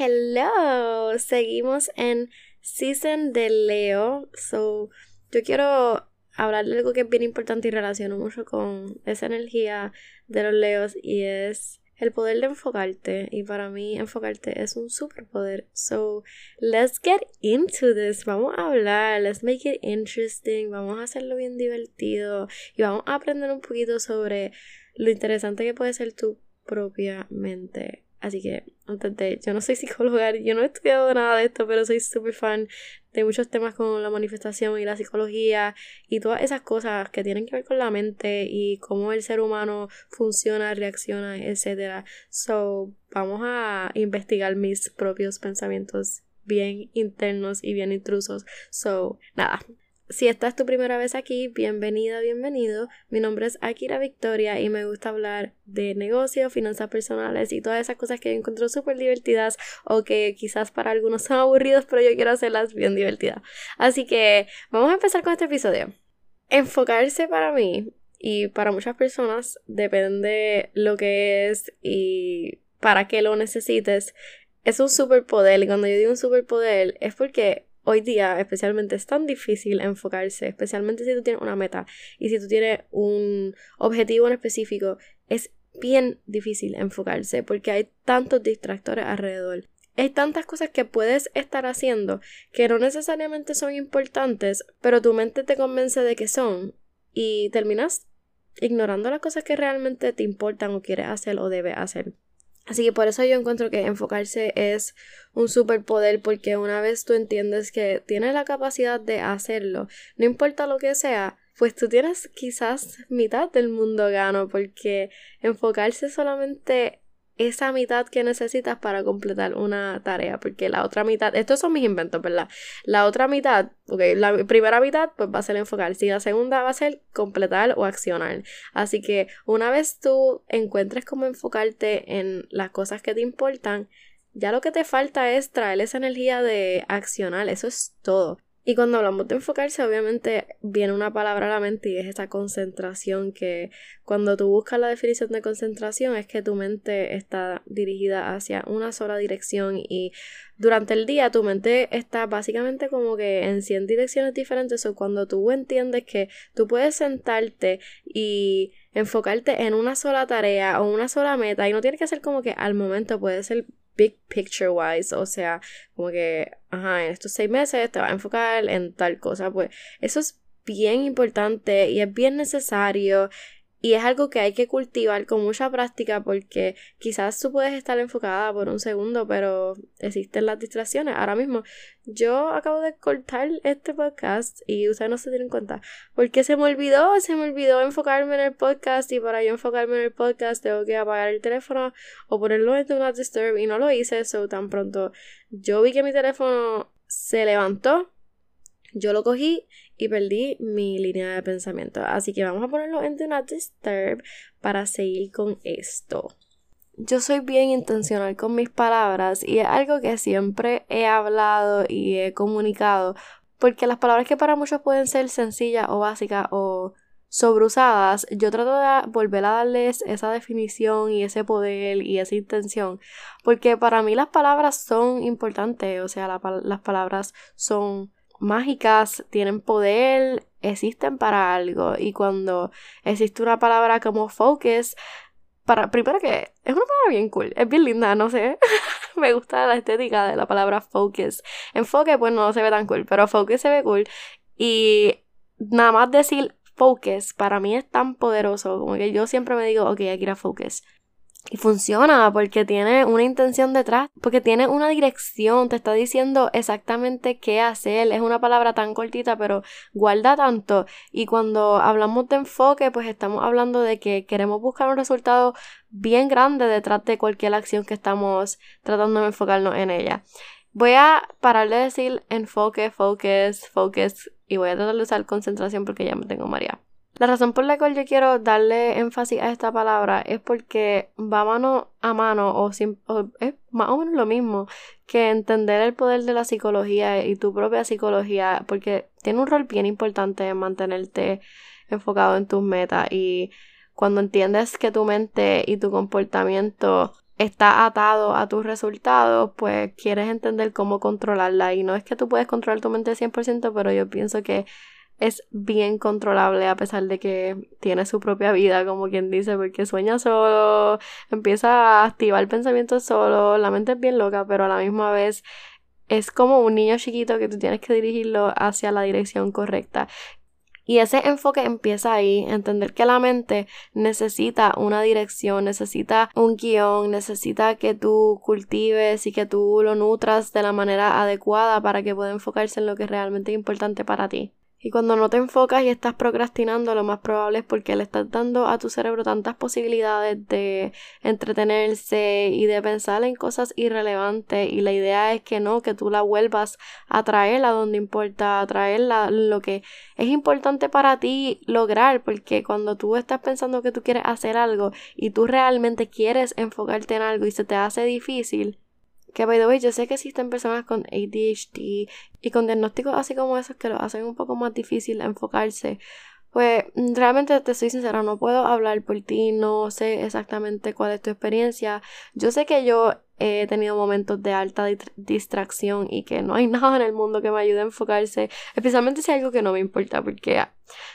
Hello, seguimos en Season de Leo. So, yo quiero hablar de algo que es bien importante y relaciono mucho con esa energía de los Leos y es el poder de enfocarte. Y para mí, enfocarte es un superpoder. So, let's get into this. Vamos a hablar, let's make it interesting. Vamos a hacerlo bien divertido y vamos a aprender un poquito sobre lo interesante que puede ser tu propia mente. Así que, yo no soy psicóloga, yo no he estudiado nada de esto, pero soy súper fan de muchos temas como la manifestación y la psicología y todas esas cosas que tienen que ver con la mente y cómo el ser humano funciona, reacciona, etc. So, vamos a investigar mis propios pensamientos bien internos y bien intrusos. So, nada, si esta es tu primera vez aquí, bienvenida, bienvenido. Mi nombre es Akira Victoria y me gusta hablar de negocios, finanzas personales y todas esas cosas que yo encuentro súper divertidas o que quizás para algunos son aburridos, pero yo quiero hacerlas bien divertidas. Así que vamos a empezar con este episodio. Enfocarse para mí y para muchas personas depende lo que es y para qué lo necesites. Es un superpoder y cuando yo digo un superpoder es porque hoy día especialmente es tan difícil enfocarse, especialmente si tú tienes una meta y si tú tienes un objetivo en específico, es bien difícil enfocarse porque hay tantos distractores alrededor. Hay tantas cosas que puedes estar haciendo que no necesariamente son importantes, pero tu mente te convence de que son y terminas ignorando las cosas que realmente te importan o quieres hacer o debes hacer. Así que por eso yo encuentro que enfocarse es un superpoder porque una vez tú entiendes que tienes la capacidad de hacerlo, no importa lo que sea, pues tú tienes quizás mitad del mundo gano porque enfocarse solamente esa mitad que necesitas para completar una tarea, porque la otra mitad, estos son mis inventos, ¿verdad? La otra mitad, ok, la primera mitad pues va a ser enfocar, si la segunda va a ser completar o accionar. Así que una vez tú encuentres cómo enfocarte en las cosas que te importan, ya lo que te falta es traer esa energía de accionar, eso es todo. Y cuando hablamos de enfocarse, obviamente viene una palabra a la mente y es esa concentración que cuando tú buscas la definición de concentración es que tu mente está dirigida hacia una sola dirección y durante el día tu mente está básicamente como que en 100 direcciones diferentes. O cuando tú entiendes que tú puedes sentarte y enfocarte en una sola tarea o una sola meta y no tiene que ser como que al momento puede ser big picture wise, o sea, como que, ajá, en estos seis meses te vas a enfocar en tal cosa, pues eso es bien importante y es bien necesario y es algo que hay que cultivar con mucha práctica porque quizás tú puedes estar enfocada por un segundo, pero existen las distracciones. Ahora mismo, yo acabo de cortar este podcast y ustedes no se tienen cuenta porque se me olvidó, se me olvidó enfocarme en el podcast y para yo enfocarme en el podcast tengo que apagar el teléfono o ponerlo en Do Not Disturb y no lo hice, eso tan pronto yo vi que mi teléfono se levantó, yo lo cogí y perdí mi línea de pensamiento. Así que vamos a ponerlo en Do Not Disturb para seguir con esto. Yo soy bien intencional con mis palabras y es algo que siempre he hablado y he comunicado porque las palabras que para muchos pueden ser sencillas o básicas o sobreusadas, yo trato de volver a darles esa definición y ese poder y esa intención, porque para mí las palabras son importantes, o sea, las palabras son mágicas, tienen poder, existen para algo. Y cuando existe una palabra como focus, para, primero que es una palabra bien cool, es bien linda, no sé. Me gusta la estética de la palabra focus. Enfoque, pues no se ve tan cool, pero focus se ve cool. Y nada más decir focus para mí es tan poderoso, como que yo siempre me digo, ok, aquí era focus. Y funciona porque tiene una intención detrás, porque tiene una dirección, te está diciendo exactamente qué hacer. Es una palabra tan cortita, pero guarda tanto. Y cuando hablamos de enfoque, pues estamos hablando de que queremos buscar un resultado bien grande detrás de cualquier acción que estamos tratando de enfocarnos en ella. Voy a parar de decir enfoque, focus, focus y voy a tratar de usar concentración porque ya me tengo María. La razón por la cual yo quiero darle énfasis a esta palabra es porque va mano a mano o, es más o menos lo mismo que entender el poder de la psicología y tu propia psicología porque tiene un rol bien importante en mantenerte enfocado en tus metas y cuando entiendes que tu mente y tu comportamiento está atado a tus resultados, pues quieres entender cómo controlarla. Y no es que tú puedes controlar tu mente 100%, pero yo pienso que es bien controlable a pesar de que tiene su propia vida, como quien dice, porque sueña solo, empieza a activar pensamientos solo, la mente es bien loca, pero a la misma vez es como un niño chiquito que tú tienes que dirigirlo hacia la dirección correcta. Y ese enfoque empieza ahí, entender que la mente necesita una dirección, necesita un guion, necesita que tú cultives y que tú lo nutras de la manera adecuada para que pueda enfocarse en lo que es realmente importante para ti. Y cuando no te enfocas y estás procrastinando, lo más probable es porque le estás dando a tu cerebro tantas posibilidades de entretenerse y de pensar en cosas irrelevantes. Y la idea es que no, que tú la vuelvas a traerla donde importa, a traerla lo que es importante para ti lograr. Porque cuando tú estás pensando que tú quieres hacer algo y tú realmente quieres enfocarte en algo y se te hace difícil, que, by the way, yo sé que existen personas con ADHD y con diagnósticos así como esos que lo hacen un poco más difícil enfocarse. Pues realmente te soy sincera, no puedo hablar por ti, no sé exactamente cuál es tu experiencia. Yo sé que yo he tenido momentos de alta distracción y que no hay nada en el mundo que me ayude a enfocarse, especialmente si hay algo que no me importa, porque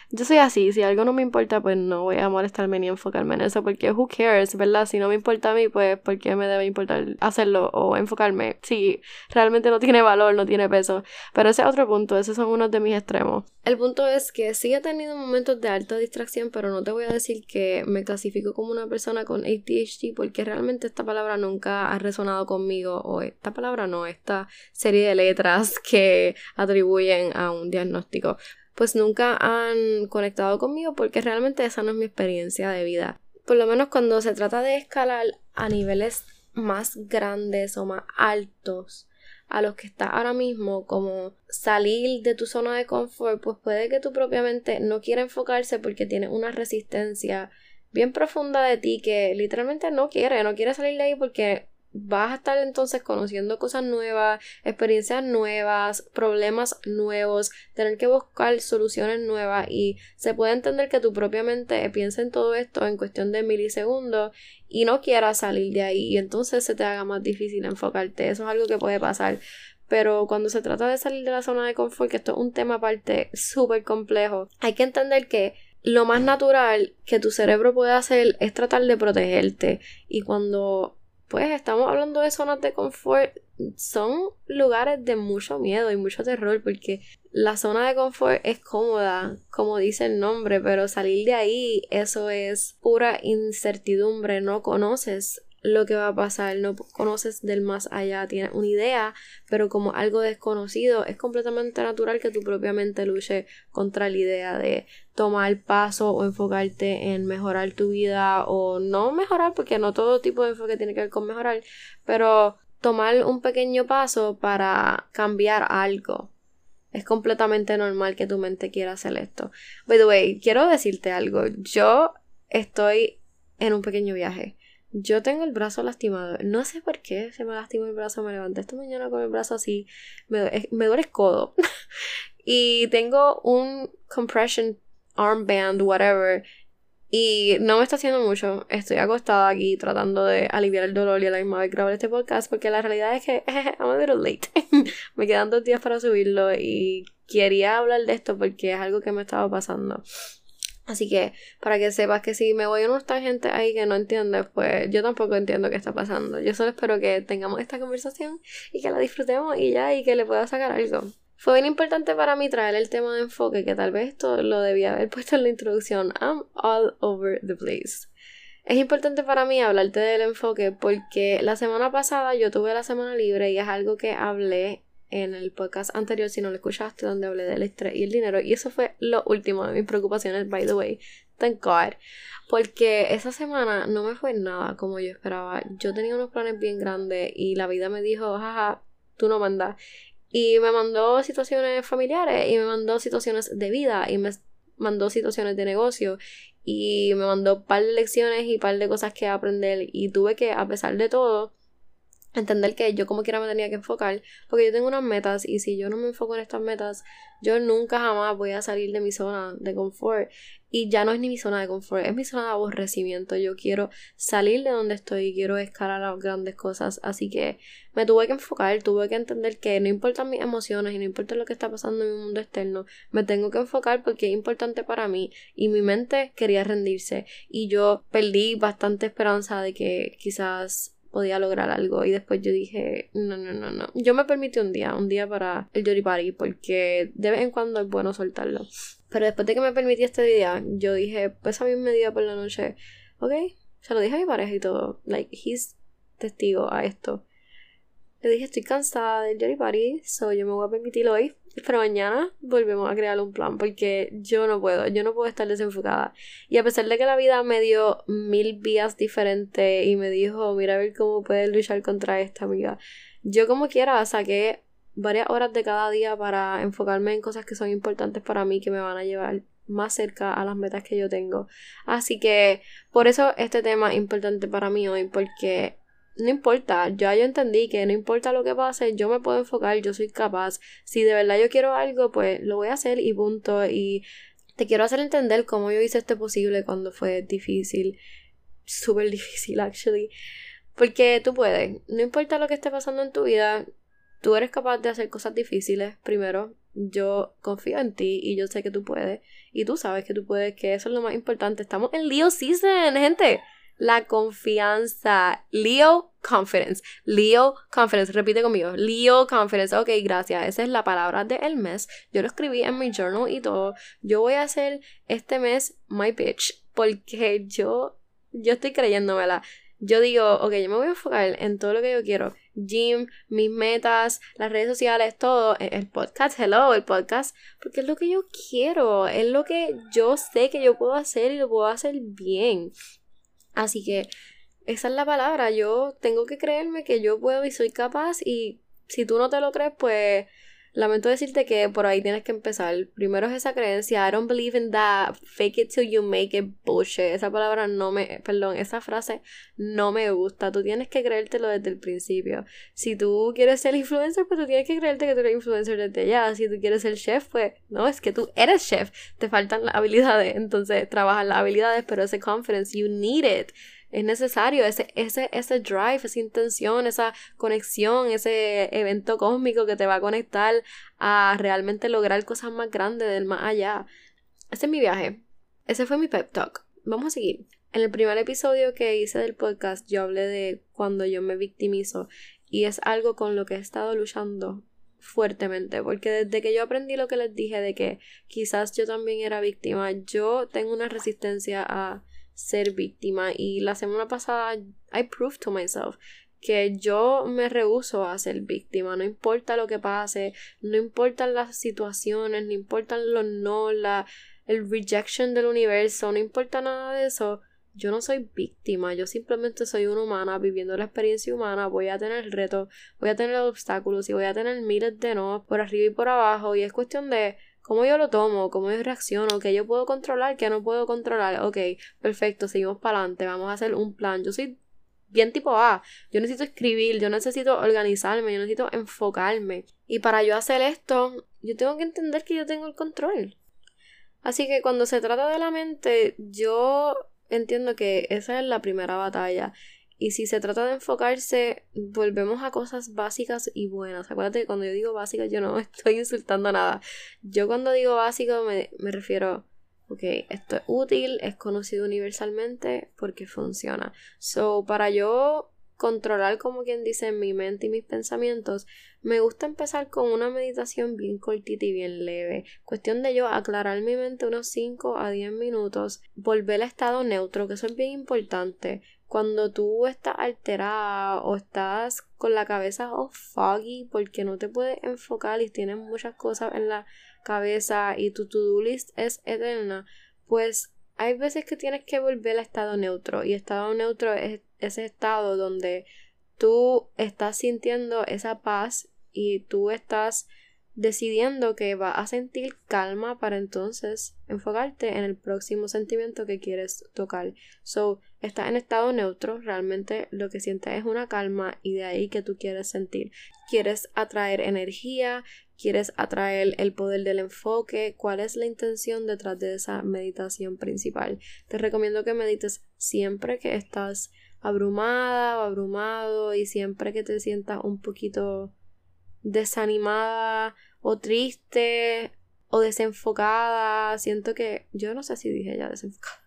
yo soy así, si algo no me importa, pues no voy a molestarme ni enfocarme en eso, porque who cares, ¿verdad? Si no me importa a mí, pues ¿por qué me debe importar hacerlo o enfocarme? Si realmente no tiene valor, no tiene peso. Pero ese es otro punto, esos son unos de mis extremos. El punto es que sí he tenido momentos de alta distracción, pero no te voy a decir que me clasifico como una persona con ADHD, porque realmente esta palabra nunca ha resonado conmigo, o esta palabra no, esta serie de letras que atribuyen a un diagnóstico pues nunca han conectado conmigo porque realmente esa no es mi experiencia de vida. Por lo menos cuando se trata de escalar a niveles más grandes o más altos a los que estás ahora mismo, como salir de tu zona de confort, pues puede que tú propiamente no quiera enfocarse porque tienes una resistencia bien profunda de ti que literalmente no quiere, no quiere salir de ahí porque vas a estar entonces conociendo cosas nuevas, experiencias nuevas, problemas nuevos, tener que buscar soluciones nuevas y se puede entender que tu propia mente piensa en todo esto en cuestión de milisegundos y no quiera salir de ahí y entonces se te haga más difícil enfocarte. Eso es algo que puede pasar. Pero cuando se trata de salir de la zona de confort, que esto es un tema aparte súper complejo, hay que entender que lo más natural que tu cerebro puede hacer es tratar de protegerte. Y cuando pues estamos hablando de zonas de confort, son lugares de mucho miedo y mucho terror porque la zona de confort es cómoda, como dice el nombre, pero salir de ahí, eso es pura incertidumbre, no conoces lo que va a pasar, no conoces del más allá, tienes una idea, pero como algo desconocido, es completamente natural que tu propia mente luche contra la idea de tomar paso o enfocarte en mejorar tu vida o no mejorar, porque no todo tipo de enfoque tiene que ver con mejorar, pero tomar un pequeño paso para cambiar algo. Es completamente normal que tu mente quiera hacer esto. By the way, quiero decirte algo. Yo estoy en un pequeño viaje. Yo tengo el brazo lastimado. No sé por qué se me lastimó el brazo. Me levanté esta mañana con el brazo así. Me, me duele el codo. y tengo un compression armband, whatever. Y no me está haciendo mucho. Estoy acostada aquí tratando de aliviar el dolor y a la misma vez grabar este podcast. Porque la realidad es que I'm a little late. me quedan dos días para subirlo. Y quería hablar de esto porque es algo que me estaba pasando. Así que para que sepas que si me voy a unos tangentes ahí que no entiendes, pues yo tampoco entiendo qué está pasando. Yo solo espero que tengamos esta conversación y que la disfrutemos y ya, y que le pueda sacar algo. Fue bien importante para mí traer el tema de enfoque, que tal vez esto lo debía haber puesto en la introducción. I'm all over the place. Es importante para mí hablarte del enfoque porque la semana pasada yo tuve la semana libre y es algo que hablé en el podcast anterior, si no lo escuchaste, donde hablé del estrés y el dinero. Y eso fue lo último de mis preocupaciones, by the way. Thank God. Porque esa semana no me fue nada como yo esperaba. Yo tenía unos planes bien grandes y la vida me dijo, jaja, tú no mandas. Y me mandó situaciones familiares y me mandó situaciones de vida y me mandó situaciones de negocio y me mandó un par de lecciones y un par de cosas que aprender y tuve que, a pesar de todo, entender que yo como quiera me tenía que enfocar, porque yo tengo unas metas y si yo no me enfoco en estas metas, yo nunca jamás voy a salir de mi zona de confort. Y ya no es ni mi zona de confort, es mi zona de aborrecimiento, yo quiero salir de donde estoy y quiero escalar las grandes cosas, así que me tuve que enfocar, tuve que entender que no importan mis emociones y no importa lo que está pasando en mi mundo externo, me tengo que enfocar porque es importante para mí. Y mi mente quería rendirse. Y yo perdí bastante esperanza de que quizás podía lograr algo. Y después yo dije, no, no, no, no. Yo me permití un día, un día para el Jory Party, porque de vez en cuando es bueno soltarlo. Pero después de que me permití este día, yo dije, pues a mí me día por la noche, ok, se lo dije a mi pareja y todo. Like, he's testigo a esto. Le dije, estoy cansada del Jory Party, so yo me voy a permitir hoy pero mañana volvemos a crear un plan porque yo no puedo, yo no puedo estar desenfocada. Y a pesar de que la vida me dio mil vías diferentes y me dijo, mira a ver cómo puedes luchar contra esta amiga, yo como quiera saqué varias horas de cada día para enfocarme en cosas que son importantes para mí, que me van a llevar más cerca a las metas que yo tengo. Así que por eso este tema es importante para mí hoy, porque no importa, ya yo entendí que no importa lo que pase, yo me puedo enfocar, yo soy capaz. Si de verdad yo quiero algo, pues lo voy a hacer y punto. Y te quiero hacer entender cómo yo hice este posible cuando fue difícil. Súper difícil, actually. Porque tú puedes, no importa lo que esté pasando en tu vida, tú eres capaz de hacer cosas difíciles. Primero, yo confío en ti y yo sé que tú puedes. Y tú sabes que tú puedes, que eso es lo más importante. Estamos en Leo Season, gente la confianza. Leo Confidence. Leo Confidence. Repite conmigo. Leo Confidence. Ok, gracias. Esa es la palabra del mes. Yo lo escribí en mi journal y todo. Yo voy a hacer este mes my bitch. Porque yo, yo estoy creyéndomela. Yo digo, ok, yo me voy a enfocar en todo lo que yo quiero. Gym, mis metas, las redes sociales, todo. El podcast, hello, el podcast. Porque es lo que yo quiero. Es lo que yo sé que yo puedo hacer y lo puedo hacer bien. Así que esa es la palabra. Yo tengo que creerme que yo puedo y soy capaz y si tú no te lo crees, pues lamento decirte que por ahí tienes que empezar. Primero es esa creencia, I don't believe in that, fake it till you make it bullshit. Esa palabra no me, perdón, esa frase no me gusta. Tú tienes que creértelo desde el principio. Si tú quieres ser influencer, pues tú tienes que creerte que tú eres influencer desde ya. Si tú quieres ser chef, pues no, es que tú eres chef. Te faltan las habilidades, entonces trabajas las habilidades, pero ese confidence, you need it es necesario ese, ese, ese drive, esa intención, esa conexión, ese evento cósmico que te va a conectar a realmente lograr cosas más grandes del más allá. Ese es mi viaje. Ese fue mi pep talk. Vamos a seguir. En el primer episodio que hice del podcast yo hablé de cuando yo me victimizo y es algo con lo que he estado luchando fuertemente porque desde que yo aprendí lo que les dije de que quizás yo también era víctima yo tengo una resistencia a ser víctima. Y la semana pasada I proved to myself que yo me rehuso a ser víctima, no importa lo que pase, no importan las situaciones, no importan los no, la, el rejection del universo, no importa nada de eso, yo no soy víctima, yo simplemente soy una humana viviendo la experiencia humana, voy a tener retos, voy a tener obstáculos y voy a tener miles de no por arriba y por abajo. Y es cuestión de cómo yo lo tomo, cómo yo reacciono, qué yo puedo controlar, qué no puedo controlar. Ok, perfecto, seguimos para adelante, vamos a hacer un plan. Yo soy bien tipo A, yo necesito escribir, yo necesito organizarme, yo necesito enfocarme. Y para yo hacer esto, yo tengo que entender que yo tengo el control. Así que cuando se trata de la mente, yo entiendo que esa es la primera batalla. Y si se trata de enfocarse, volvemos a cosas básicas y buenas. Acuérdate que cuando yo digo básicas, yo no estoy insultando nada. Yo cuando digo básico me, me refiero, ok, esto es útil, es conocido universalmente porque funciona. So, para yo controlar, como quien dice, mi mente y mis pensamientos, me gusta empezar con una meditación bien cortita y bien leve. Cuestión de yo aclarar mi mente unos 5 a 10 minutos, volver a estado neutro, que eso es bien importante cuando tú estás alterada o estás con la cabeza foggy porque no te puedes enfocar y tienes muchas cosas en la cabeza y tu to-do list es eterna, pues hay veces que tienes que volver a estado neutro y estado neutro es ese estado donde tú estás sintiendo esa paz y tú estás decidiendo que va a sentir calma para entonces enfocarte en el próximo sentimiento que quieres tocar. So, estás en estado neutro, realmente lo que sientes es una calma y de ahí que tú quieres sentir. Quieres atraer energía, quieres atraer el poder del enfoque, cuál es la intención detrás de esa meditación principal. Te recomiendo que medites siempre que estás abrumada o abrumado y siempre que te sientas un poquito desanimada o triste o desenfocada. Siento que yo no sé si dije ya desenfocada.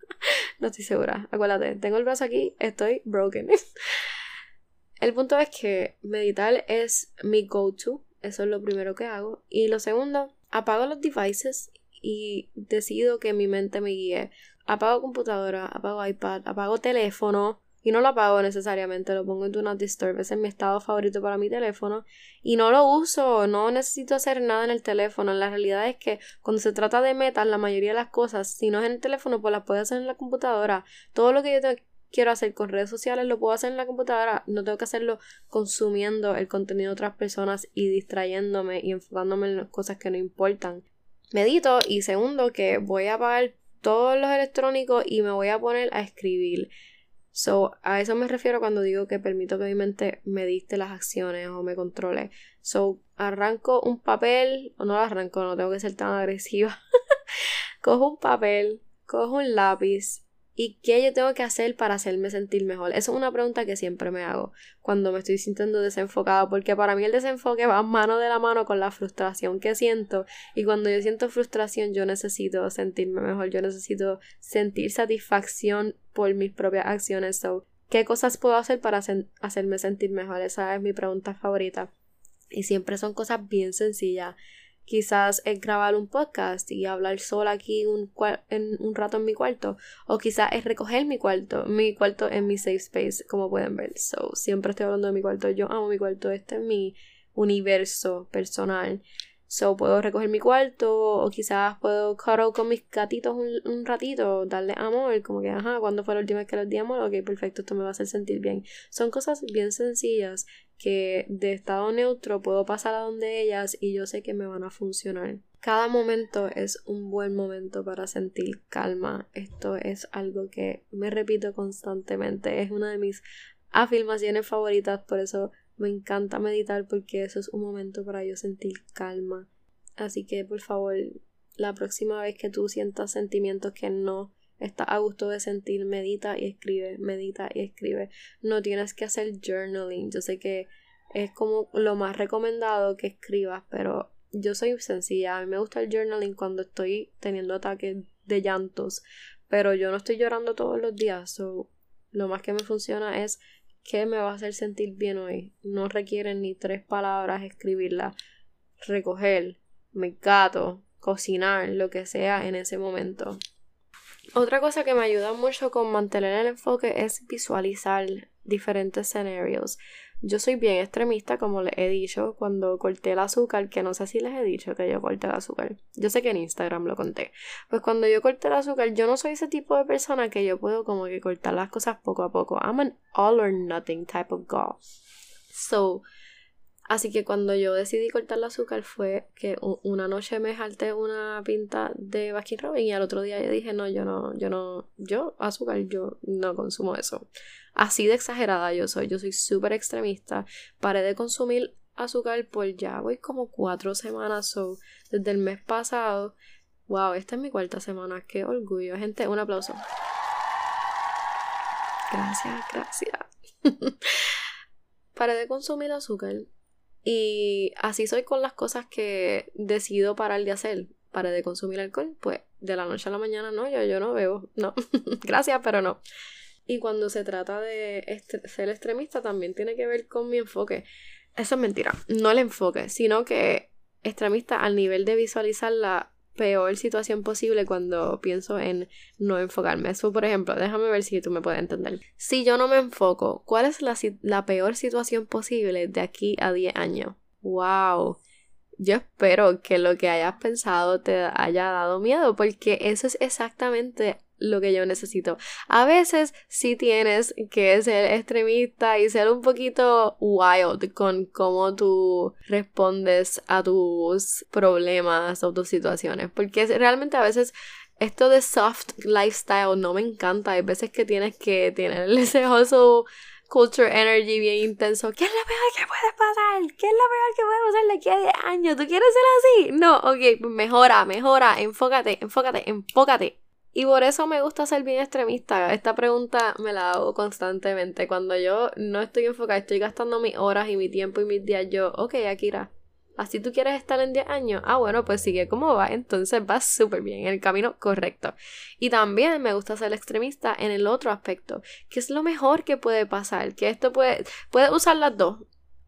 no estoy segura. Acuérdate, tengo el brazo aquí, estoy broken. el punto es que meditar es mi go-to. Eso es lo primero que hago. Y lo segundo, apago los devices y decido que mi mente me guíe. Apago computadora, apago iPad, apago teléfono y no lo apago necesariamente, lo pongo en Do Not Disturb, ese es mi estado favorito para mi teléfono y no lo uso, no necesito hacer nada en el teléfono, la realidad es que cuando se trata de metas, la mayoría de las cosas, si no es en el teléfono, pues las puedo hacer en la computadora, todo lo que yo quiero hacer con redes sociales lo puedo hacer en la computadora, no tengo que hacerlo consumiendo el contenido de otras personas y distrayéndome y enfocándome en las cosas que no importan. Medito y segundo que voy a apagar todos los electrónicos y me voy a poner a escribir. So, a eso me refiero cuando digo que permito que mi mente me dicte las acciones o me controle. So, arranco un papel, o no lo arranco, no tengo que ser tan agresiva. cojo un papel, cojo un lápiz ¿Y qué yo tengo que hacer para hacerme sentir mejor? Esa es una pregunta que siempre me hago cuando me estoy sintiendo desenfocada, porque para mí el desenfoque va mano de la mano con la frustración que siento. Y cuando yo siento frustración, yo necesito sentirme mejor, yo necesito sentir satisfacción por mis propias acciones. So, ¿Qué cosas puedo hacer para hacerme sentir mejor? Esa es mi pregunta favorita. Y siempre son cosas bien sencillas quizás es grabar un podcast y hablar sola aquí un, en un rato en mi cuarto o quizás es recoger mi cuarto mi cuarto en mi safe space como pueden ver. So siempre estoy hablando de mi cuarto. Yo amo mi cuarto. Este es mi universo personal So puedo recoger mi cuarto o quizás puedo cuddle con mis gatitos un, ratito, darle amor, como que, ajá, ¿cuándo fue la última vez que les di amor? Ok, perfecto, esto me va a hacer sentir bien. Son cosas bien sencillas que de estado neutro puedo pasar a donde ellas y yo sé que me van a funcionar. Cada momento es un buen momento para sentir calma. Esto es algo que me repito constantemente. Es una de mis afirmaciones favoritas, por eso me encanta meditar porque eso es un momento para yo sentir calma. Así que por favor, la próxima vez que tú sientas sentimientos que no estás a gusto de sentir, medita y escribe, medita y escribe. No tienes que hacer journaling. Yo sé que es como lo más recomendado que escribas, pero yo soy sencilla. A mí me gusta el journaling cuando estoy teniendo ataques de llantos, pero yo no estoy llorando todos los días. So, lo más que me funciona es ¿Qué me va a hacer sentir bien hoy? No requieren ni tres palabras escribirla. Recoger, me gato, cocinar, lo que sea en ese momento. Otra cosa que me ayuda mucho con mantener el enfoque es visualizar diferentes escenarios. Yo soy bien extremista, como les he dicho, cuando corté el azúcar, que no sé si les he dicho que yo corté el azúcar. Yo sé que en Instagram lo conté. Pues cuando yo corté el azúcar, yo no soy ese tipo de persona que yo puedo como que cortar las cosas poco a poco. I'm an all or nothing type of girl. So, Así que cuando yo decidí cortar el azúcar fue que una noche me jalté una pinta de Baskin Robin y al otro día yo dije, no, yo no, yo no, yo azúcar, yo no consumo eso. Así de exagerada yo soy, yo soy súper extremista. Paré de consumir azúcar por ya voy como cuatro semanas, so, desde el mes pasado. Wow, esta es mi cuarta semana, qué orgullo. Gente, un aplauso. Gracias, gracias. Paré de consumir azúcar y así soy con las cosas que decido parar de hacer. Para de consumir alcohol, pues de la noche a la mañana no, yo, yo no bebo, no. Gracias, pero no. Y cuando se trata de ser extremista, también tiene que ver con mi enfoque. Eso es mentira. No el enfoque, sino que extremista al nivel de visualizar la peor situación posible cuando pienso en no enfocarme. Eso, por ejemplo, déjame ver si tú me puedes entender. Si yo no me enfoco, ¿cuál es la, peor situación posible de aquí a 10 años? ¡Wow! Yo espero que lo que hayas pensado te haya dado miedo, porque eso es exactamente lo que yo necesito. A veces sí tienes que ser extremista y ser un poquito wild con cómo tú respondes a tus problemas o tus situaciones. Porque realmente a veces esto de soft lifestyle no me encanta. Hay veces que tienes que tener ese hustle culture energy bien intenso. ¿Qué es lo peor que puede pasar? ¿Qué es lo peor que puede pasar de aquí a 10 años? ¿Tú quieres ser así? No, ok, mejora, mejora, enfócate, enfócate, enfócate. Y por eso me gusta ser bien extremista. Esta pregunta me la hago constantemente. Cuando yo no estoy enfocada, estoy gastando mis horas y mi tiempo y mis días, yo, ok, Akira, así tú quieres estar en 10 años. Ah, bueno, pues sigue como va. Entonces vas súper bien, en el camino correcto. Y también me gusta ser extremista en el otro aspecto, que es lo mejor que puede pasar. Que esto puede, puedes usar las dos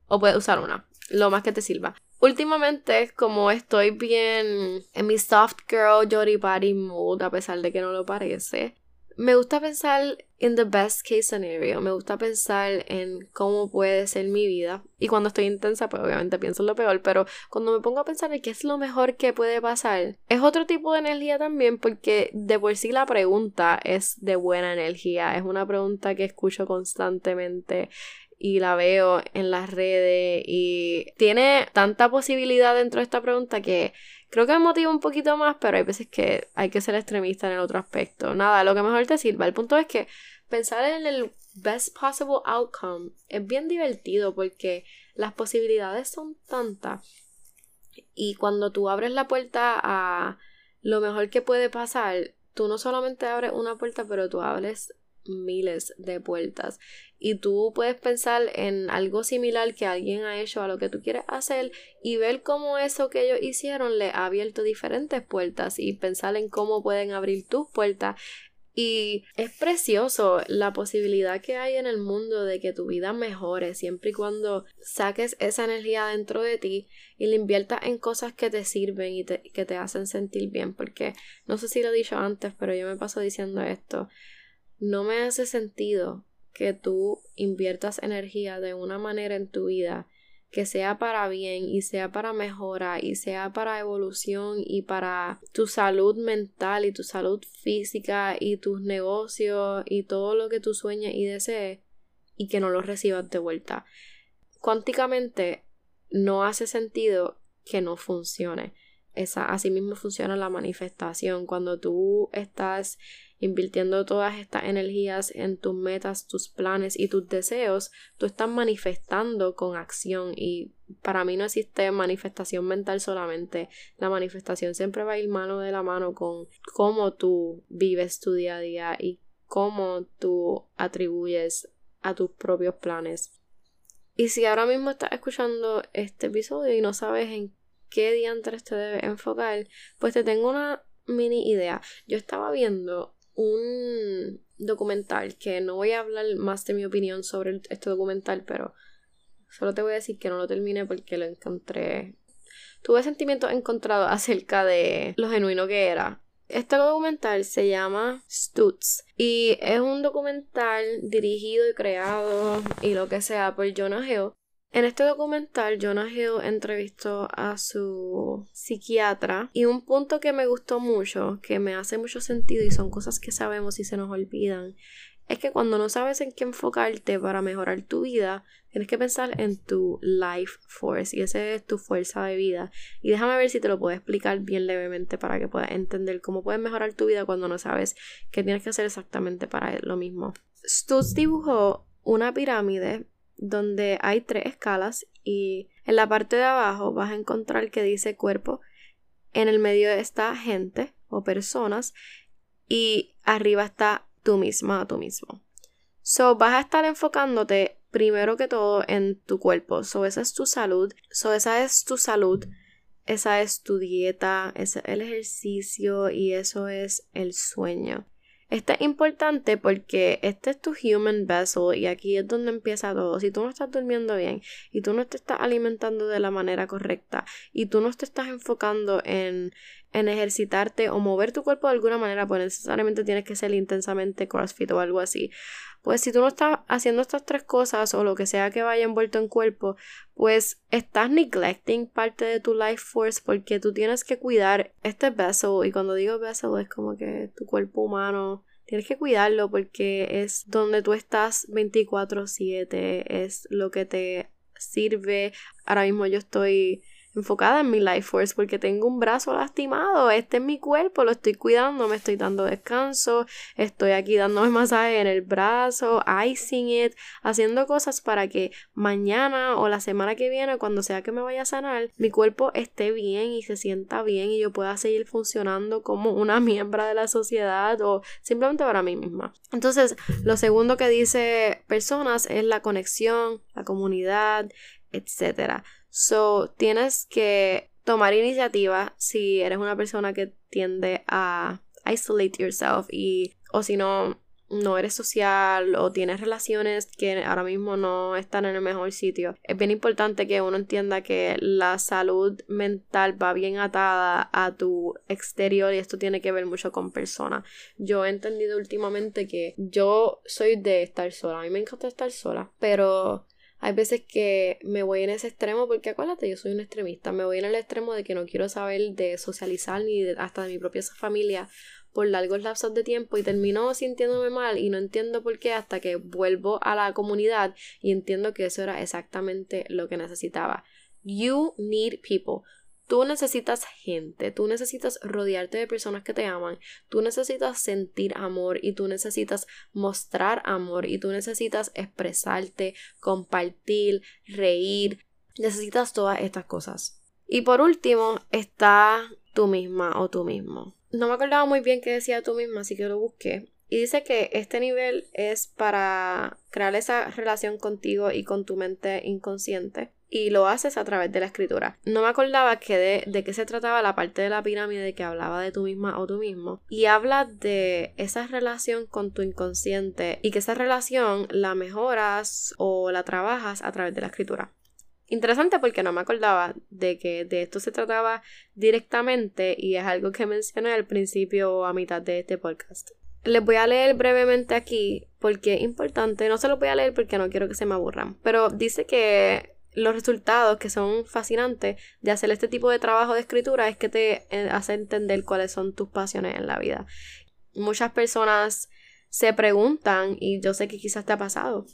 o puedes usar una, lo más que te sirva. Últimamente, como estoy bien en mi soft girl, Jody body mood, a pesar de que no lo parece, me gusta pensar en the best case scenario. Me gusta pensar en cómo puede ser mi vida. Y cuando estoy intensa, pues obviamente pienso en lo peor. Pero cuando me pongo a pensar en qué es lo mejor que puede pasar, es otro tipo de energía también. Porque de por sí la pregunta es de buena energía. Es una pregunta que escucho constantemente y la veo en las redes y tiene tanta posibilidad dentro de esta pregunta que creo que me motiva un poquito más, pero hay veces que hay que ser extremista en el otro aspecto. Nada, lo que mejor te sirva. El punto es que pensar en el best possible outcome es bien divertido porque las posibilidades son tantas y cuando tú abres la puerta a lo mejor que puede pasar, tú no solamente abres una puerta, pero tú abres miles de puertas y tú puedes pensar en algo similar que alguien ha hecho a lo que tú quieres hacer y ver cómo eso que ellos hicieron le ha abierto diferentes puertas y pensar en cómo pueden abrir tus puertas y es precioso la posibilidad que hay en el mundo de que tu vida mejore siempre y cuando saques esa energía dentro de ti y la inviertas en cosas que te sirven y que te hacen sentir bien. Porque no sé si lo he dicho antes, pero yo me paso diciendo esto no me hace sentido que tú inviertas energía de una manera en tu vida que sea para bien y sea para mejora y sea para evolución y para tu salud mental y tu salud física y tus negocios y todo lo que tú sueñes y desees y que no lo recibas de vuelta. Cuánticamente no hace sentido que no funcione. Esa, así mismo funciona la manifestación. Cuando tú estás invirtiendo todas estas energías en tus metas, tus planes y tus deseos, tú estás manifestando con acción y para mí no existe manifestación mental solamente. La manifestación siempre va a ir mano de la mano con cómo tú vives tu día a día y cómo tú atribuyes a tus propios planes. Y si ahora mismo estás escuchando este episodio y no sabes en qué diantres te debes enfocar, pues te tengo una mini idea. Yo estaba viendo un documental que no voy a hablar más de mi opinión sobre este documental, pero solo te voy a decir que no lo terminé porque lo encontré. Tuve sentimientos encontrados acerca de lo genuino que era. Este documental se llama Stutz y es un documental dirigido y creado y lo que sea por Jonah Hill en este documental, Jonah Hill entrevistó a su psiquiatra y un punto que me gustó mucho, que me hace mucho sentido y son cosas que sabemos y se nos olvidan, es que cuando no sabes en qué enfocarte para mejorar tu vida, tienes que pensar en tu life force y esa es tu fuerza de vida. Y déjame ver si te lo puedo explicar bien levemente para que puedas entender cómo puedes mejorar tu vida cuando no sabes qué tienes que hacer exactamente para lo mismo. Stutz dibujó una pirámide donde hay tres escalas y en la parte de abajo vas a encontrar que dice cuerpo, en el medio está gente o personas y arriba está tú misma o tú mismo. So vas a estar enfocándote primero que todo en tu cuerpo. So esa es tu salud. So esa es tu salud. Esa es tu dieta, ese es el ejercicio y eso es el sueño. Esto es importante porque este es tu human vessel y aquí es donde empieza todo. Si tú no estás durmiendo bien y tú no te estás alimentando de la manera correcta y tú no te estás enfocando en, en ejercitarte o mover tu cuerpo de alguna manera, pues necesariamente tienes que ser intensamente CrossFit o algo así. pues si tú no estás haciendo estas tres cosas o lo que sea que vaya envuelto en cuerpo, pues estás neglecting parte de tu life force porque tú tienes que cuidar este vessel y cuando digo vessel es como que tu cuerpo humano tienes que cuidarlo porque es donde tú estás 24/7, es lo que te sirve. Ahora mismo yo estoy enfocada en mi life force porque tengo un brazo lastimado, este es mi cuerpo, lo estoy cuidando, me estoy dando descanso, estoy aquí dándome masaje en el brazo, icing it, haciendo cosas para que mañana o la semana que viene, cuando sea que me vaya a sanar, mi cuerpo esté bien y se sienta bien y yo pueda seguir funcionando como una miembro de la sociedad o simplemente para mí misma. Entonces, lo segundo que dice personas es la conexión, la comunidad, etcétera. So, tienes que tomar iniciativa si eres una persona que tiende a isolate yourself y o si no no eres social o tienes relaciones que ahora mismo no están en el mejor sitio. Es bien importante que uno entienda que la salud mental va bien atada a tu exterior y esto tiene que ver mucho con personas. Yo he entendido últimamente que yo soy de estar sola. A mí me encanta estar sola, pero hay veces que me voy en ese extremo porque acuérdate, yo soy un extremista. Me voy en el extremo de que no quiero saber de socializar ni hasta de mi propia familia por largos lapsos de tiempo y termino sintiéndome mal y no entiendo por qué hasta que vuelvo a la comunidad y entiendo que eso era exactamente lo que necesitaba. You need people. Tú necesitas gente, tú necesitas rodearte de personas que te aman, tú necesitas sentir amor y tú necesitas mostrar amor y tú necesitas expresarte, compartir, reír, necesitas todas estas cosas. Y por último está tú misma o tú mismo. No me acordaba muy bien qué decía tú misma, así que lo busqué. Y dice que este nivel es para crear esa relación contigo y con tu mente inconsciente y lo haces a través de la escritura. No me acordaba que de, de qué se trataba la parte de la pirámide que hablaba de tú misma o tú mismo. Y habla de esa relación con tu inconsciente y que esa relación la mejoras o la trabajas a través de la escritura. Interesante porque no me acordaba de que de esto se trataba directamente y es algo que mencioné al principio o a mitad de este podcast. Les voy a leer brevemente aquí porque es importante, no se lo voy a leer porque no quiero que se me aburran, pero dice que los resultados que son fascinantes de hacer este tipo de trabajo de escritura es que te eh, hace entender cuáles son tus pasiones en la vida. Muchas personas se preguntan, y yo sé que quizás te ha pasado,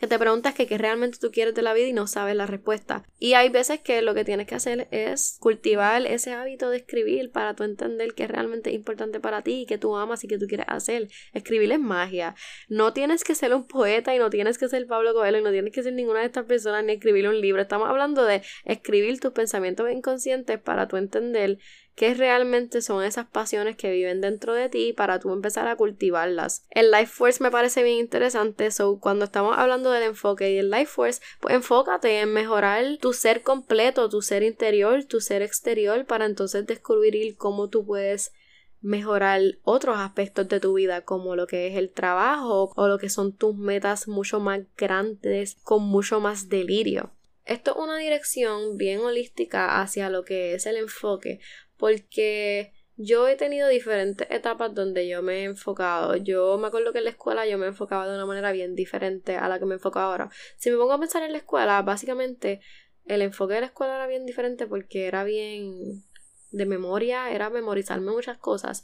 que te preguntas que realmente tú quieres de la vida y no sabes la respuesta. Y hay veces que lo que tienes que hacer es cultivar ese hábito de escribir para tú entender qué es realmente importante para ti, que tú amas y que tú quieres hacer. Escribir es magia. No tienes que ser un poeta y no tienes que ser Pablo Coelho y no tienes que ser ninguna de estas personas ni escribir un libro. Estamos hablando de escribir tus pensamientos inconscientes para tú entender qué realmente son esas pasiones que viven dentro de ti para tú empezar a cultivarlas. El Life Force me parece bien interesante, so cuando estamos hablando del enfoque y el Life Force, pues enfócate en mejorar tu ser completo, tu ser interior, tu ser exterior para entonces descubrir cómo tú puedes mejorar otros aspectos de tu vida como lo que es el trabajo o lo que son tus metas mucho más grandes con mucho más delirio. Esto es una dirección bien holística hacia lo que es el enfoque, porque yo he tenido diferentes etapas donde yo me he enfocado. Yo me acuerdo que en la escuela yo me enfocaba de una manera bien diferente a la que me enfoco ahora. Si me pongo a pensar en la escuela, básicamente el enfoque de la escuela era bien diferente porque era bien de memoria, era memorizarme muchas cosas.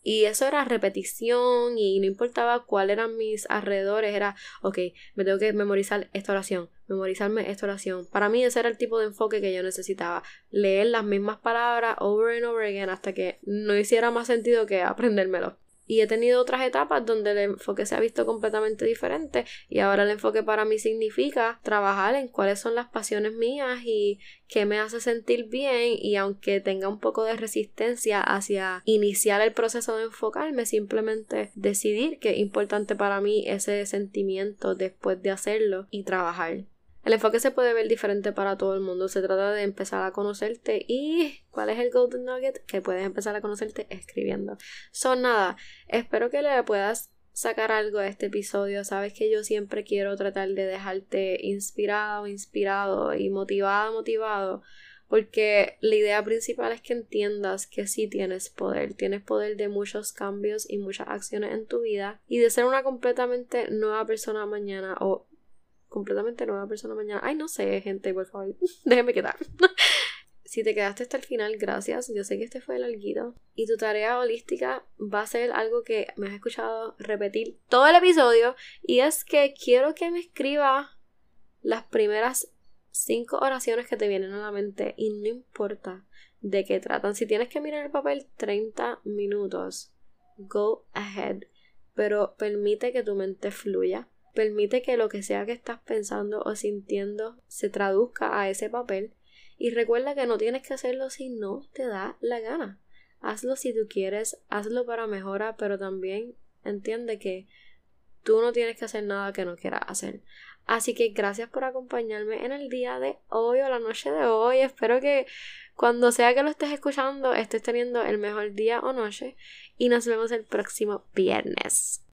Y eso era repetición y no importaba cuáles eran mis alrededores, era, ok, me tengo que memorizar esta oración, memorizarme esta oración. Para mí ese era el tipo de enfoque que yo necesitaba, leer las mismas palabras over and over again hasta que no hiciera más sentido que aprendérmelo. Y he tenido otras etapas donde el enfoque se ha visto completamente diferente y ahora el enfoque para mí significa trabajar en cuáles son las pasiones mías y qué me hace sentir bien y aunque tenga un poco de resistencia hacia iniciar el proceso de enfocarme, simplemente decidir que es importante para mí ese sentimiento después de hacerlo y trabajar. El enfoque se puede ver diferente para todo el mundo. Se trata de empezar a conocerte y ¿cuál es el golden nugget? Que puedes empezar a conocerte escribiendo. Son nada, espero que le puedas sacar algo a este episodio. Sabes que yo siempre quiero tratar de dejarte inspirado, inspirado y motivado, motivado Porque la idea principal es que entiendas que sí tienes poder, tienes poder de muchos cambios y muchas acciones en tu vida y de ser una completamente nueva persona mañana o completamente nueva persona mañana. Ay, no sé, gente, por favor, déjeme quedar. si te quedaste hasta el final, gracias. Yo sé que este fue el alguido. Y tu tarea holística va a ser algo que me has escuchado repetir todo el episodio. Y es que quiero que me escribas las primeras cinco oraciones que te vienen a la mente y no importa de qué tratan. Si tienes que mirar el papel 30 minutos, go ahead. Pero permite que tu mente fluya. Permite que lo que sea que estás pensando o sintiendo se traduzca a ese papel. Y recuerda que no tienes que hacerlo si no te da la gana. Hazlo si tú quieres, hazlo para mejorar, pero también entiende que tú no tienes que hacer nada que no quieras hacer. Así que gracias por acompañarme en el día de hoy o la noche de hoy. Espero que cuando sea que lo estés escuchando estés teniendo el mejor día o noche y nos vemos el próximo viernes.